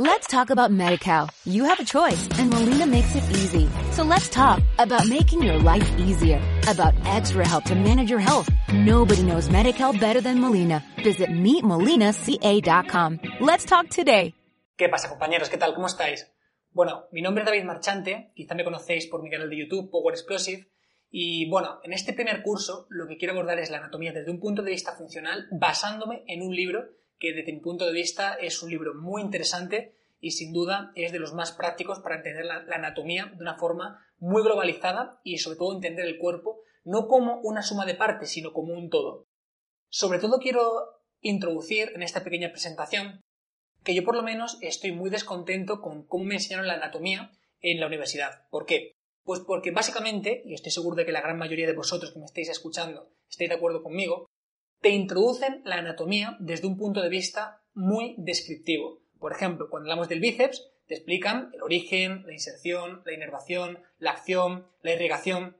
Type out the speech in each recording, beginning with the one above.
Let's talk about MediCal. You have a choice and Molina makes it easy. So let's talk about making your life easier, about extra help to manage your health. Nobody knows MediCal better than Molina. Visit meetmolinaca.com. Let's talk today. ¿Qué pasa, compañeros? ¿Qué tal? ¿Cómo estáis? Bueno, mi nombre es David Marchante, quizá me conocéis por mi canal de YouTube, Power Explosive, y bueno, en este primer curso lo que quiero es la anatomía desde un punto de vista funcional, basándome en un libro que desde mi punto de vista es un libro muy interesante y sin duda es de los más prácticos para entender la, anatomía de una forma muy globalizada y sobre todo entender el cuerpo no como una suma de partes, sino como un todo. Sobre todo quiero introducir en esta pequeña presentación que yo por lo menos estoy muy descontento con cómo me enseñaron la anatomía en la universidad. ¿Por qué? Pues porque básicamente, y estoy seguro de que la gran mayoría de vosotros que me estáis escuchando estáis de acuerdo conmigo, te introducen la anatomía desde un punto de vista muy descriptivo. Por ejemplo, cuando hablamos del bíceps, te explican el origen, la inserción, la inervación, la acción, la irrigación,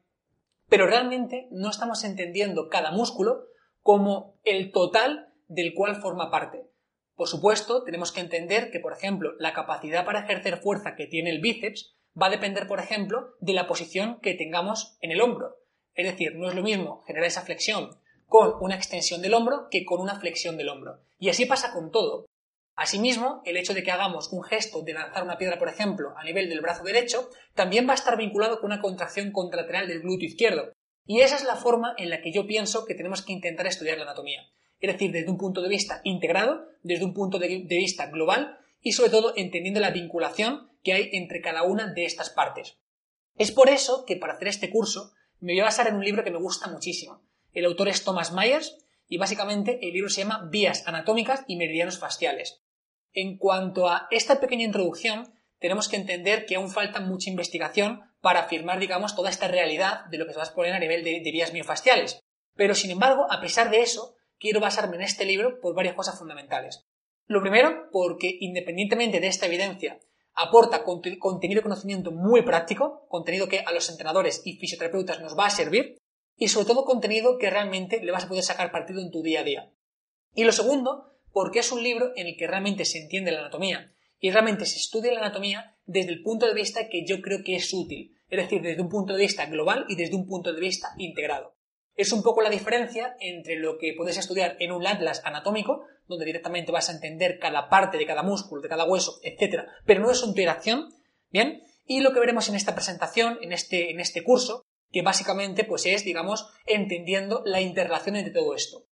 pero realmente no estamos entendiendo cada músculo como el total del cual forma parte. Por supuesto, tenemos que entender que, por ejemplo, la capacidad para ejercer fuerza que tiene el bíceps va a depender, por ejemplo, de la posición que tengamos en el hombro. Es decir, no es lo mismo generar esa flexión con una extensión del hombro que con una flexión del hombro. Y así pasa con todo. Asimismo, el hecho de que hagamos un gesto de lanzar una piedra, por ejemplo, a nivel del brazo derecho, también va a estar vinculado con una contracción contralateral del glúteo izquierdo. Y esa es la forma en la que yo pienso que tenemos que intentar estudiar la anatomía. Es decir, desde un punto de vista integrado, desde un punto de vista global y sobre todo entendiendo la vinculación que hay entre cada una de estas partes. Es por eso que para hacer este curso me voy a basar en un libro que me gusta muchísimo, el autor es Thomas Myers y básicamente el libro se llama Vías anatómicas y meridianos faciales. En cuanto a esta pequeña introducción, tenemos que entender que aún falta mucha investigación para afirmar, digamos, toda esta realidad de lo que se va a exponer a nivel de, vías miofasciales. Pero, sin embargo, a pesar de eso, quiero basarme en este libro por varias cosas fundamentales. Lo primero, porque independientemente de esta evidencia, aporta contenido de conocimiento muy práctico, contenido que a los entrenadores y fisioterapeutas nos va a servir, y sobre todo contenido que realmente le vas a poder sacar partido en tu día a día. Y lo segundo, porque es un libro en el que realmente se entiende la anatomía y realmente se estudia la anatomía desde el punto de vista que yo creo que es útil, es decir, desde un punto de vista global y desde un punto de vista integrado. Es un poco la diferencia entre lo que puedes estudiar en un atlas anatómico, donde directamente vas a entender cada parte de cada músculo, de cada hueso, etc., pero no es una interacción, ¿bien? Y lo que veremos en esta presentación, en este, en este curso, que básicamente pues es, digamos, entendiendo la interrelación entre todo esto.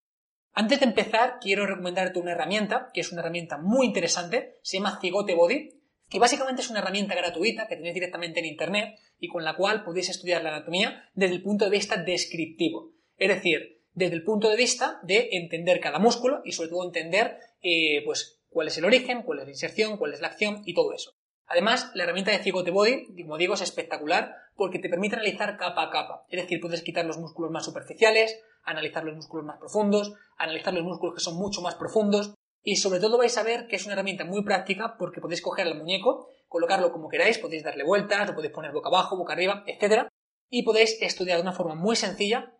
Antes de empezar, quiero recomendarte una herramienta, que es una herramienta muy interesante, se llama Cigote Body, que básicamente es una herramienta gratuita que tenéis directamente en Internet y con la cual podéis estudiar la anatomía desde el punto de vista descriptivo. Es decir, desde el punto de vista de entender cada músculo y sobre todo entender eh, pues, cuál es el origen, cuál es la inserción, cuál es la acción y todo eso. Además, la herramienta de Cigote Body, como digo, es espectacular porque te permite analizar capa a capa. Es decir, puedes quitar los músculos más superficiales, analizar los músculos más profundos, analizar los músculos que son mucho más profundos y sobre todo vais a ver que es una herramienta muy práctica porque podéis coger al muñeco, colocarlo como queráis, podéis darle vueltas, lo podéis poner boca abajo, boca arriba, etc. Y podéis estudiar de una forma muy sencilla,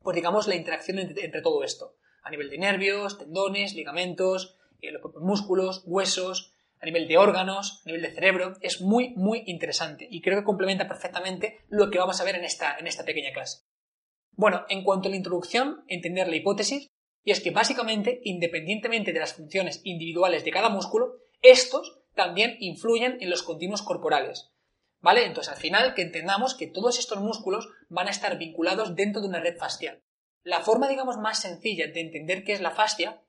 pues digamos, la interacción entre, todo esto, a nivel de nervios, tendones, ligamentos, eh, los propios músculos, huesos, a nivel de órganos, a nivel de cerebro, es muy, muy interesante y creo que complementa perfectamente lo que vamos a ver en esta, en esta pequeña clase. Bueno, en cuanto a la introducción, entender la hipótesis, y es que básicamente, independientemente de las funciones individuales de cada músculo, estos también influyen en los continuos corporales. ¿Vale? Entonces, al final, que entendamos que todos estos músculos van a estar vinculados dentro de una red fascial. La forma, digamos, más sencilla de entender qué es la fascia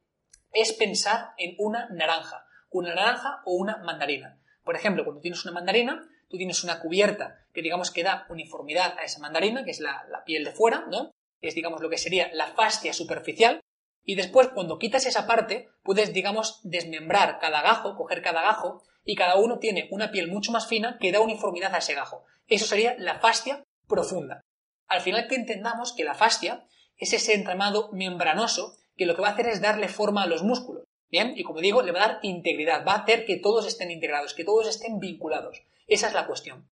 es pensar en una naranja una naranja o una mandarina. Por ejemplo, cuando tienes una mandarina, tú tienes una cubierta que digamos que da uniformidad a esa mandarina, que es la, piel de fuera, ¿no? Es digamos lo que sería la fascia superficial. Y después, cuando quitas esa parte, puedes, digamos, desmembrar cada gajo, coger cada gajo, y cada uno tiene una piel mucho más fina que da uniformidad a ese gajo. Eso sería la fascia profunda. Al final que entendamos que la fascia es ese entramado membranoso que lo que va a hacer es darle forma a los músculos. Bien, y como digo, le va a dar integridad, va a hacer que todos estén integrados, que todos estén vinculados. Esa es la cuestión.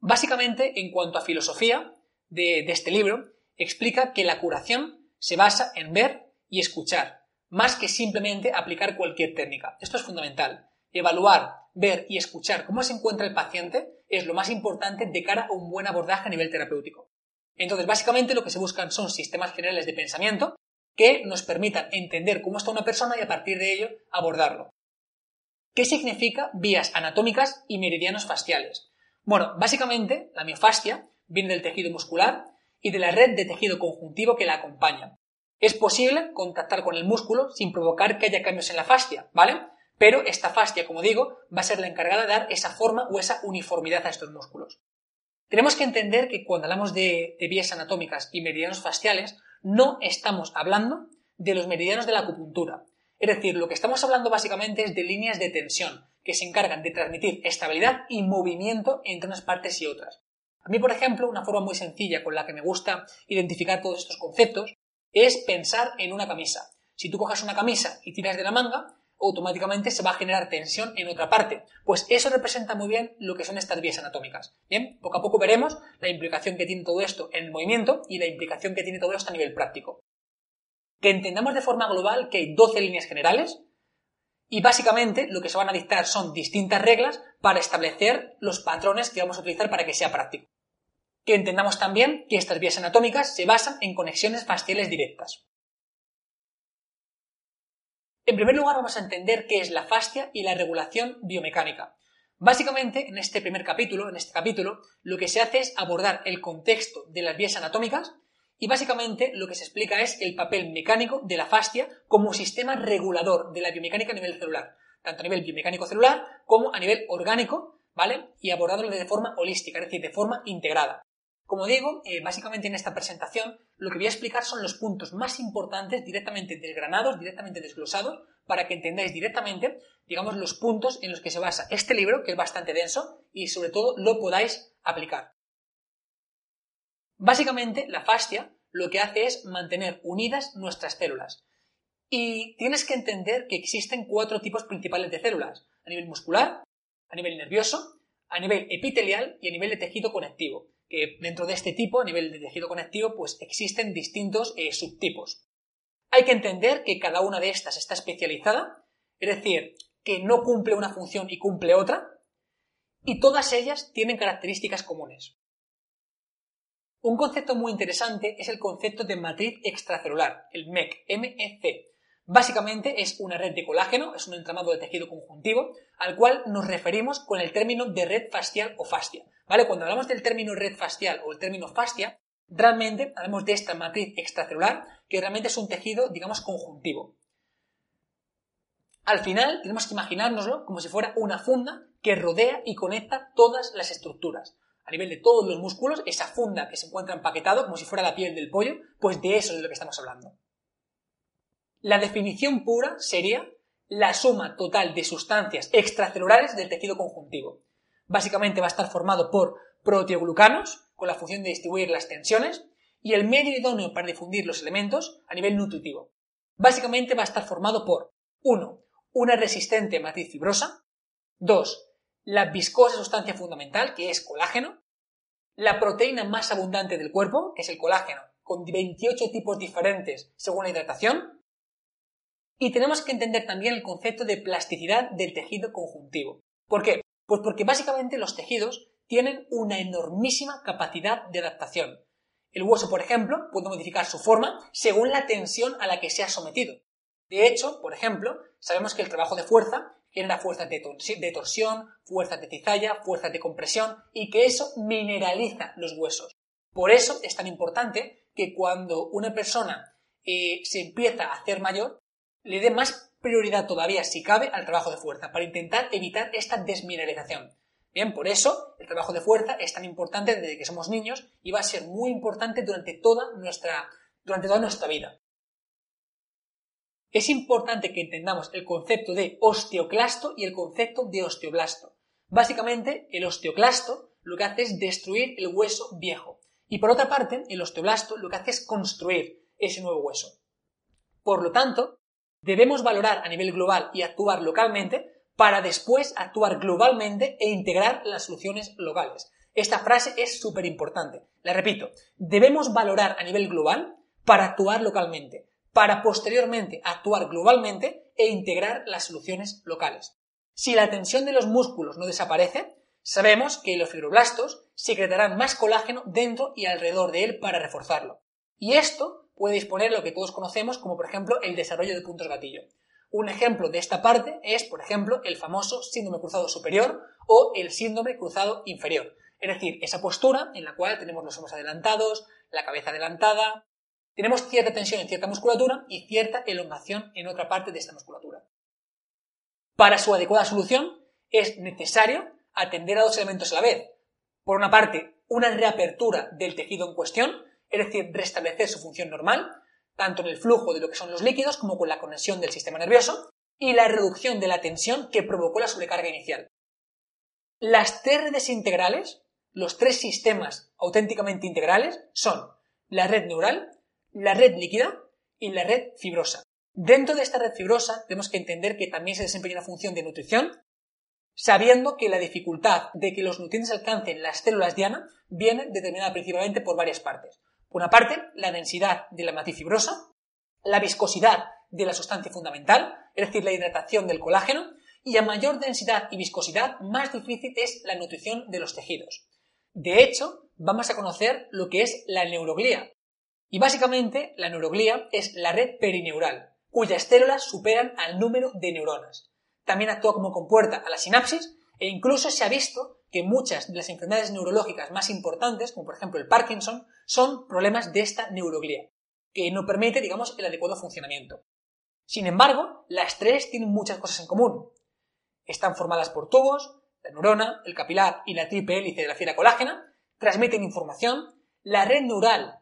Básicamente, en cuanto a filosofía de, este libro, explica que la curación se basa en ver y escuchar, más que simplemente aplicar cualquier técnica. Esto es fundamental. Evaluar, ver y escuchar cómo se encuentra el paciente es lo más importante de cara a un buen abordaje a nivel terapéutico. Entonces, básicamente lo que se buscan son sistemas generales de pensamiento que nos permitan entender cómo está una persona y a partir de ello abordarlo. ¿Qué significa vías anatómicas y meridianos fasciales? Bueno, básicamente la miofascia viene del tejido muscular y de la red de tejido conjuntivo que la acompaña. Es posible contactar con el músculo sin provocar que haya cambios en la fascia, ¿vale? Pero esta fascia, como digo, va a ser la encargada de dar esa forma o esa uniformidad a estos músculos. Tenemos que entender que cuando hablamos de, vías anatómicas y meridianos fasciales, no estamos hablando de los meridianos de la acupuntura. Es decir, lo que estamos hablando básicamente es de líneas de tensión, que se encargan de transmitir estabilidad y movimiento entre unas partes y otras. A mí, por ejemplo, una forma muy sencilla con la que me gusta identificar todos estos conceptos es pensar en una camisa. Si tú coges una camisa y tiras de la manga, automáticamente se va a generar tensión en otra parte. Pues eso representa muy bien lo que son estas vías anatómicas. Bien, poco a poco veremos la implicación que tiene todo esto en el movimiento y la implicación que tiene todo esto a nivel práctico. Que entendamos de forma global que hay 12 líneas generales y básicamente lo que se van a dictar son distintas reglas para establecer los patrones que vamos a utilizar para que sea práctico. Que entendamos también que estas vías anatómicas se basan en conexiones fasciales directas. En primer lugar, vamos a entender qué es la fascia y la regulación biomecánica. Básicamente, en este primer capítulo, en este capítulo, lo que se hace es abordar el contexto de las vías anatómicas y básicamente lo que se explica es el papel mecánico de la fascia como sistema regulador de la biomecánica a nivel celular, tanto a nivel biomecánico celular como a nivel orgánico, ¿vale? Y abordándolo de forma holística, es decir, de forma integrada. Como digo, eh, básicamente en esta presentación lo que voy a explicar son los puntos más importantes directamente desgranados, directamente desglosados, para que entendáis directamente, digamos, los puntos en los que se basa este libro, que es bastante denso, y sobre todo lo podáis aplicar. Básicamente, la fascia lo que hace es mantener unidas nuestras células. Y tienes que entender que existen cuatro tipos principales de células, a nivel muscular, a nivel nervioso, a nivel epitelial y a nivel de tejido conectivo que dentro de este tipo, a nivel de tejido conectivo, pues existen distintos eh, subtipos. Hay que entender que cada una de estas está especializada, es decir, que no cumple una función y cumple otra, y todas ellas tienen características comunes. Un concepto muy interesante es el concepto de matriz extracelular, el MEC, MEC, Básicamente es una red de colágeno, es un entramado de tejido conjuntivo, al cual nos referimos con el término de red facial o fascia. ¿Vale? Cuando hablamos del término red facial o el término fascia, realmente hablamos de esta matriz extracelular, que realmente es un tejido, digamos, conjuntivo. Al final tenemos que imaginárnoslo como si fuera una funda que rodea y conecta todas las estructuras. A nivel de todos los músculos, esa funda que se encuentra empaquetado como si fuera la piel del pollo, pues de eso es de lo que estamos hablando. La definición pura sería la suma total de sustancias extracelulares del tejido conjuntivo. Básicamente va a estar formado por proteoglucanos, con la función de distribuir las tensiones, y el medio idóneo para difundir los elementos a nivel nutritivo. Básicamente va a estar formado por 1. Una resistente matriz fibrosa, 2. La viscosa sustancia fundamental, que es colágeno, la proteína más abundante del cuerpo, que es el colágeno, con 28 tipos diferentes según la hidratación, y tenemos que entender también el concepto de plasticidad del tejido conjuntivo. ¿Por qué? Pues porque básicamente los tejidos tienen una enormísima capacidad de adaptación. El hueso, por ejemplo, puede modificar su forma según la tensión a la que sea sometido. De hecho, por ejemplo, sabemos que el trabajo de fuerza genera fuerzas de, torsión, fuerzas de cizalla, fuerzas de compresión y que eso mineraliza los huesos. Por eso es tan importante que cuando una persona eh, se empieza a hacer mayor, le dé más prioridad todavía, si cabe, al trabajo de fuerza, para intentar evitar esta desmineralización. Bien, por eso el trabajo de fuerza es tan importante desde que somos niños y va a ser muy importante durante toda nuestra, durante toda nuestra vida. Es importante que entendamos el concepto de osteoclasto y el concepto de osteoblasto. Básicamente, el osteoclasto lo que hace es destruir el hueso viejo. Y por otra parte, el osteoblasto lo que hace es construir ese nuevo hueso. Por lo tanto, debemos valorar a nivel global y actuar localmente para después actuar globalmente e integrar las soluciones locales. Esta frase es súper importante. La repito, debemos valorar a nivel global para actuar localmente, para posteriormente actuar globalmente e integrar las soluciones locales. Si la tensión de los músculos no desaparece, sabemos que los fibroblastos secretarán más colágeno dentro y alrededor de él para reforzarlo. Y esto puede disponer lo que todos conocemos como por ejemplo el desarrollo de puntos gatillo. Un ejemplo de esta parte es, por ejemplo, el famoso síndrome cruzado superior o el síndrome cruzado inferior. Es decir, esa postura en la cual tenemos los hombros adelantados, la cabeza adelantada, tenemos cierta tensión en cierta musculatura y cierta elongación en otra parte de esta musculatura. Para su adecuada solución es necesario atender a dos elementos a la vez. Por una parte, una reapertura del tejido en cuestión, es decir, restablecer su función normal, tanto en el flujo de lo que son los líquidos como con la conexión del sistema nervioso, y la reducción de la tensión que provocó la sobrecarga inicial. Las tres redes integrales, los tres sistemas auténticamente integrales, son la red neural, la red líquida y la red fibrosa. Dentro de esta red fibrosa tenemos que entender que también se desempeña una función de nutrición, sabiendo que la dificultad de que los nutrientes alcancen las células diana viene determinada principalmente por varias partes. Una parte, la densidad de la matriz fibrosa, la viscosidad de la sustancia fundamental, es decir, la hidratación del colágeno, y a mayor densidad y viscosidad, más difícil es la nutrición de los tejidos. De hecho, vamos a conocer lo que es la neuroglía. Y básicamente, la neuroglía es la red perineural, cuyas células superan al número de neuronas. También actúa como compuerta a la sinapsis e incluso se ha visto que muchas de las enfermedades neurológicas más importantes, como por ejemplo el Parkinson, son problemas de esta neuroglía, que no permite, digamos, el adecuado funcionamiento. Sin embargo, las tres tienen muchas cosas en común. Están formadas por tubos, la neurona, el capilar y la triple hélice de la fibra colágena, transmiten información, la red neural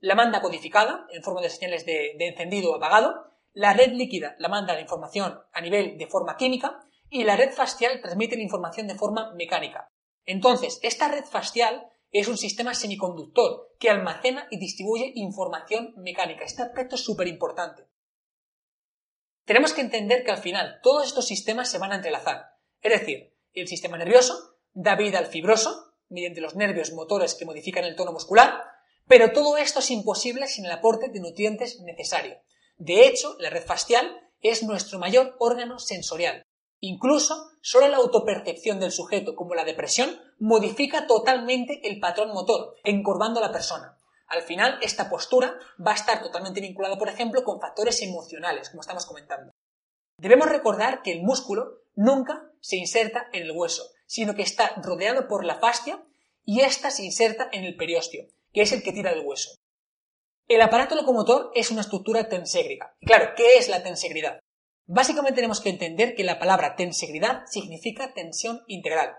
la manda codificada en forma de señales de, de encendido o apagado, la red líquida la manda la información a nivel de forma química y la red facial transmite la información de forma mecánica. Entonces, esta red facial es un sistema semiconductor que almacena y distribuye información mecánica. Este aspecto es súper importante. Tenemos que entender que al final todos estos sistemas se van a entrelazar. Es decir, el sistema nervioso da vida al fibroso mediante los nervios motores que modifican el tono muscular, pero todo esto es imposible sin el aporte de nutrientes necesario. De hecho, la red facial es nuestro mayor órgano sensorial. Incluso, solo la autopercepción del sujeto, como la depresión, modifica totalmente el patrón motor, encorvando a la persona. Al final, esta postura va a estar totalmente vinculada, por ejemplo, con factores emocionales, como estamos comentando. Debemos recordar que el músculo nunca se inserta en el hueso, sino que está rodeado por la fascia y ésta se inserta en el periósteo, que es el que tira del hueso. El aparato locomotor es una estructura tenségrica. Y claro, ¿qué es la tensegridad? Básicamente tenemos que entender que la palabra tensegridad significa tensión integral.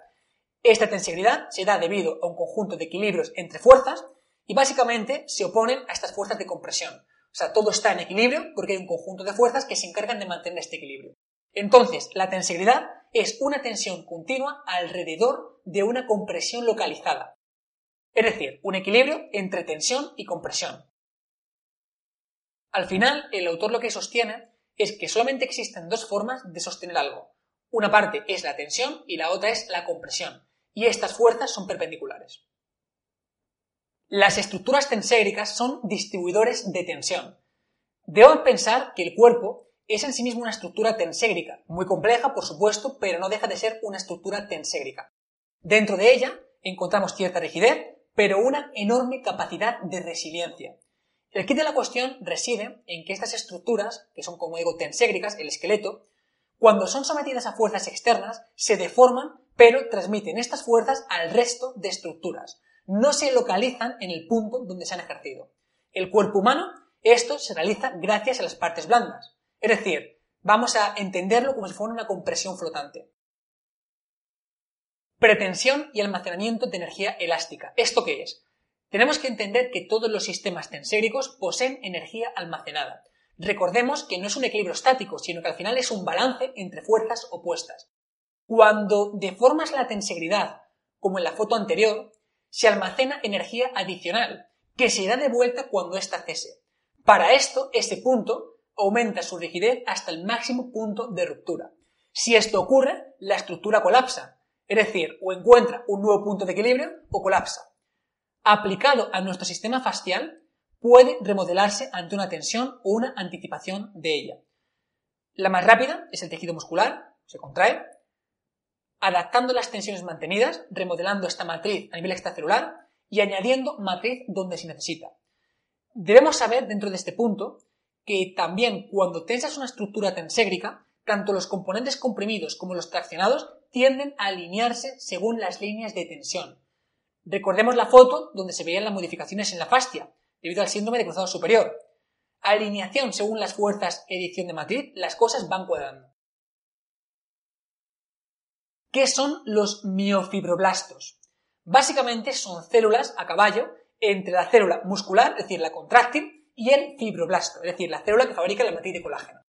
Esta tensegridad se da debido a un conjunto de equilibrios entre fuerzas y básicamente se oponen a estas fuerzas de compresión. O sea, todo está en equilibrio porque hay un conjunto de fuerzas que se encargan de mantener este equilibrio. Entonces, la tensegridad es una tensión continua alrededor de una compresión localizada. Es decir, un equilibrio entre tensión y compresión. Al final, el autor lo que sostiene es que solamente existen dos formas de sostener algo. Una parte es la tensión y la otra es la compresión, y estas fuerzas son perpendiculares. Las estructuras tenségicas son distribuidores de tensión. Debo pensar que el cuerpo es en sí mismo una estructura tenségrica, muy compleja, por supuesto, pero no deja de ser una estructura tenségrica. Dentro de ella encontramos cierta rigidez, pero una enorme capacidad de resiliencia. El kit de la cuestión reside en que estas estructuras, que son como digo tenségricas, el esqueleto, cuando son sometidas a fuerzas externas, se deforman, pero transmiten estas fuerzas al resto de estructuras. No se localizan en el punto donde se han ejercido. El cuerpo humano, esto se realiza gracias a las partes blandas. Es decir, vamos a entenderlo como si fuera una compresión flotante. Pretensión y almacenamiento de energía elástica. ¿Esto qué es? Tenemos que entender que todos los sistemas tenséricos poseen energía almacenada. Recordemos que no es un equilibrio estático, sino que al final es un balance entre fuerzas opuestas. Cuando deformas la tensegridad, como en la foto anterior, se almacena energía adicional, que se da de vuelta cuando ésta cese. Para esto, ese punto aumenta su rigidez hasta el máximo punto de ruptura. Si esto ocurre, la estructura colapsa, es decir, o encuentra un nuevo punto de equilibrio o colapsa. Aplicado a nuestro sistema facial, puede remodelarse ante una tensión o una anticipación de ella. La más rápida es el tejido muscular, se contrae, adaptando las tensiones mantenidas, remodelando esta matriz a nivel extracelular y añadiendo matriz donde se necesita. Debemos saber dentro de este punto que también cuando tensas una estructura tenségrica, tanto los componentes comprimidos como los traccionados tienden a alinearse según las líneas de tensión. Recordemos la foto donde se veían las modificaciones en la fascia, debido al síndrome de cruzado superior. Alineación según las fuerzas edición de matriz, las cosas van cuadrando. ¿Qué son los miofibroblastos? Básicamente son células a caballo entre la célula muscular, es decir, la contráctil, y el fibroblasto, es decir, la célula que fabrica la matriz de colágeno.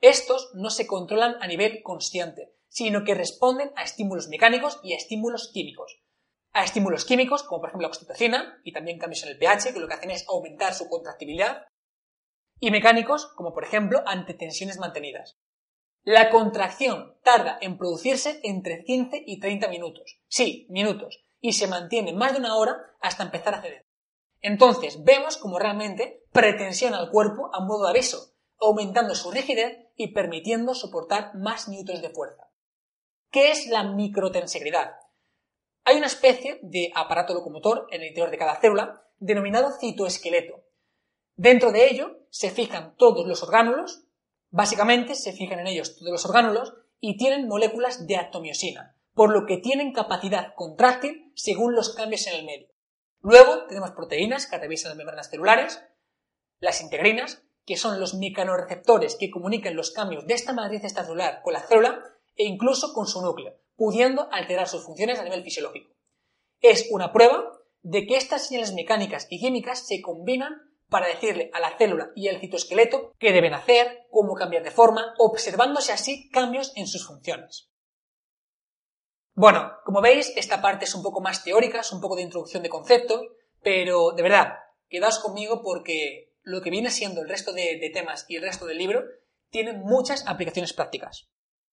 Estos no se controlan a nivel consciente, sino que responden a estímulos mecánicos y a estímulos químicos. A estímulos químicos, como por ejemplo la oxitocina, y también cambios en el pH, que lo que hacen es aumentar su contractibilidad, y mecánicos, como por ejemplo ante tensiones mantenidas. La contracción tarda en producirse entre 15 y 30 minutos. Sí, minutos. Y se mantiene más de una hora hasta empezar a ceder. Entonces vemos como realmente pretensiona al cuerpo a modo de aviso, aumentando su rigidez y permitiendo soportar más newtons de fuerza. ¿Qué es la microtensegridad? Hay una especie de aparato locomotor en el interior de cada célula denominado citoesqueleto. Dentro de ello se fijan todos los orgánulos, Básicamente se fijan en ellos todos los orgánulos y tienen moléculas de atomiosina, por lo que tienen capacidad contráctil según los cambios en el medio. Luego tenemos proteínas que atraviesan las membranas celulares, las integrinas, que son los mecanorreceptores que comunican los cambios de esta matriz extracelular con la célula e incluso con su núcleo, pudiendo alterar sus funciones a nivel fisiológico. Es una prueba de que estas señales mecánicas y químicas se combinan para decirle a la célula y al citoesqueleto qué deben hacer, cómo cambiar de forma, observándose así cambios en sus funciones. Bueno, como veis, esta parte es un poco más teórica, es un poco de introducción de conceptos, pero de verdad, quedaos conmigo porque lo que viene siendo el resto de, de temas y el resto del libro tiene muchas aplicaciones prácticas.